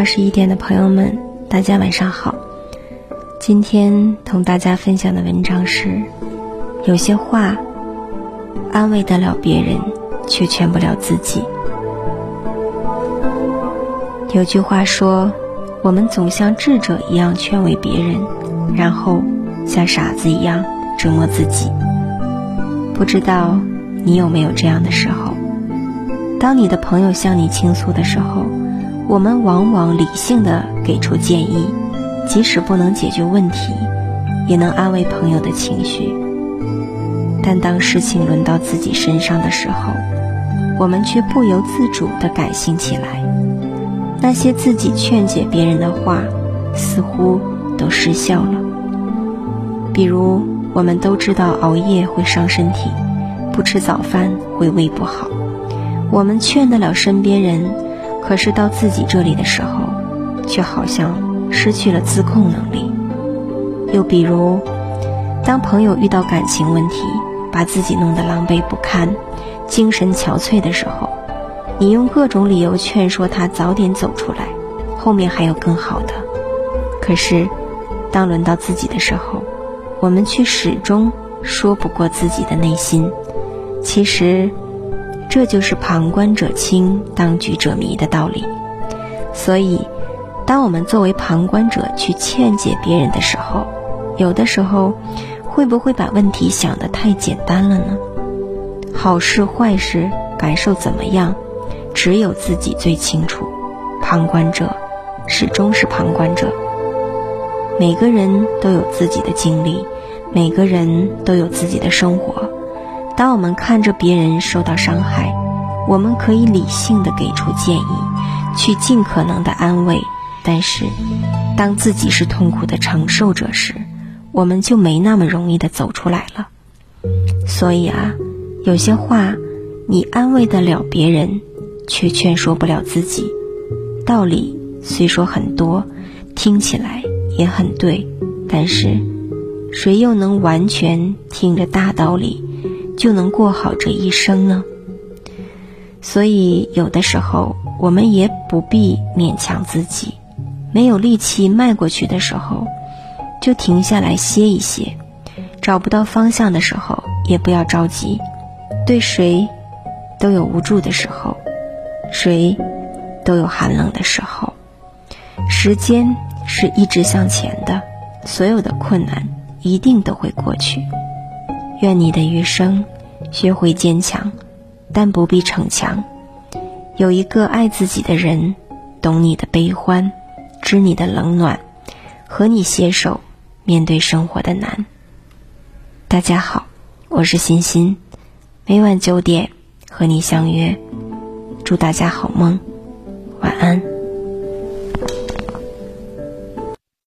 二十一点的朋友们，大家晚上好。今天同大家分享的文章是：有些话安慰得了别人，却劝不了自己。有句话说，我们总像智者一样劝慰别人，然后像傻子一样折磨自己。不知道你有没有这样的时候？当你的朋友向你倾诉的时候，我们往往理性的给出建议，即使不能解决问题，也能安慰朋友的情绪。但当事情轮到自己身上的时候，我们却不由自主的感性起来。那些自己劝解别人的话，似乎都失效了。比如，我们都知道熬夜会伤身体，不吃早饭会胃不好，我们劝得了身边人。可是到自己这里的时候，却好像失去了自控能力。又比如，当朋友遇到感情问题，把自己弄得狼狈不堪、精神憔悴的时候，你用各种理由劝说他早点走出来，后面还有更好的。可是，当轮到自己的时候，我们却始终说不过自己的内心。其实。这就是旁观者清，当局者迷的道理。所以，当我们作为旁观者去劝解别人的时候，有的时候会不会把问题想得太简单了呢？好事坏事，感受怎么样，只有自己最清楚。旁观者始终是旁观者。每个人都有自己的经历，每个人都有自己的生活。当我们看着别人受到伤害，我们可以理性的给出建议，去尽可能的安慰。但是，当自己是痛苦的承受者时，我们就没那么容易的走出来了。所以啊，有些话你安慰得了别人，却劝说不了自己。道理虽说很多，听起来也很对，但是谁又能完全听着大道理？就能过好这一生呢。所以，有的时候我们也不必勉强自己。没有力气迈过去的时候，就停下来歇一歇。找不到方向的时候，也不要着急。对谁都有无助的时候，谁都有寒冷的时候。时间是一直向前的，所有的困难一定都会过去。愿你的余生学会坚强，但不必逞强。有一个爱自己的人，懂你的悲欢，知你的冷暖，和你携手面对生活的难。大家好，我是欣欣，每晚九点和你相约。祝大家好梦，晚安。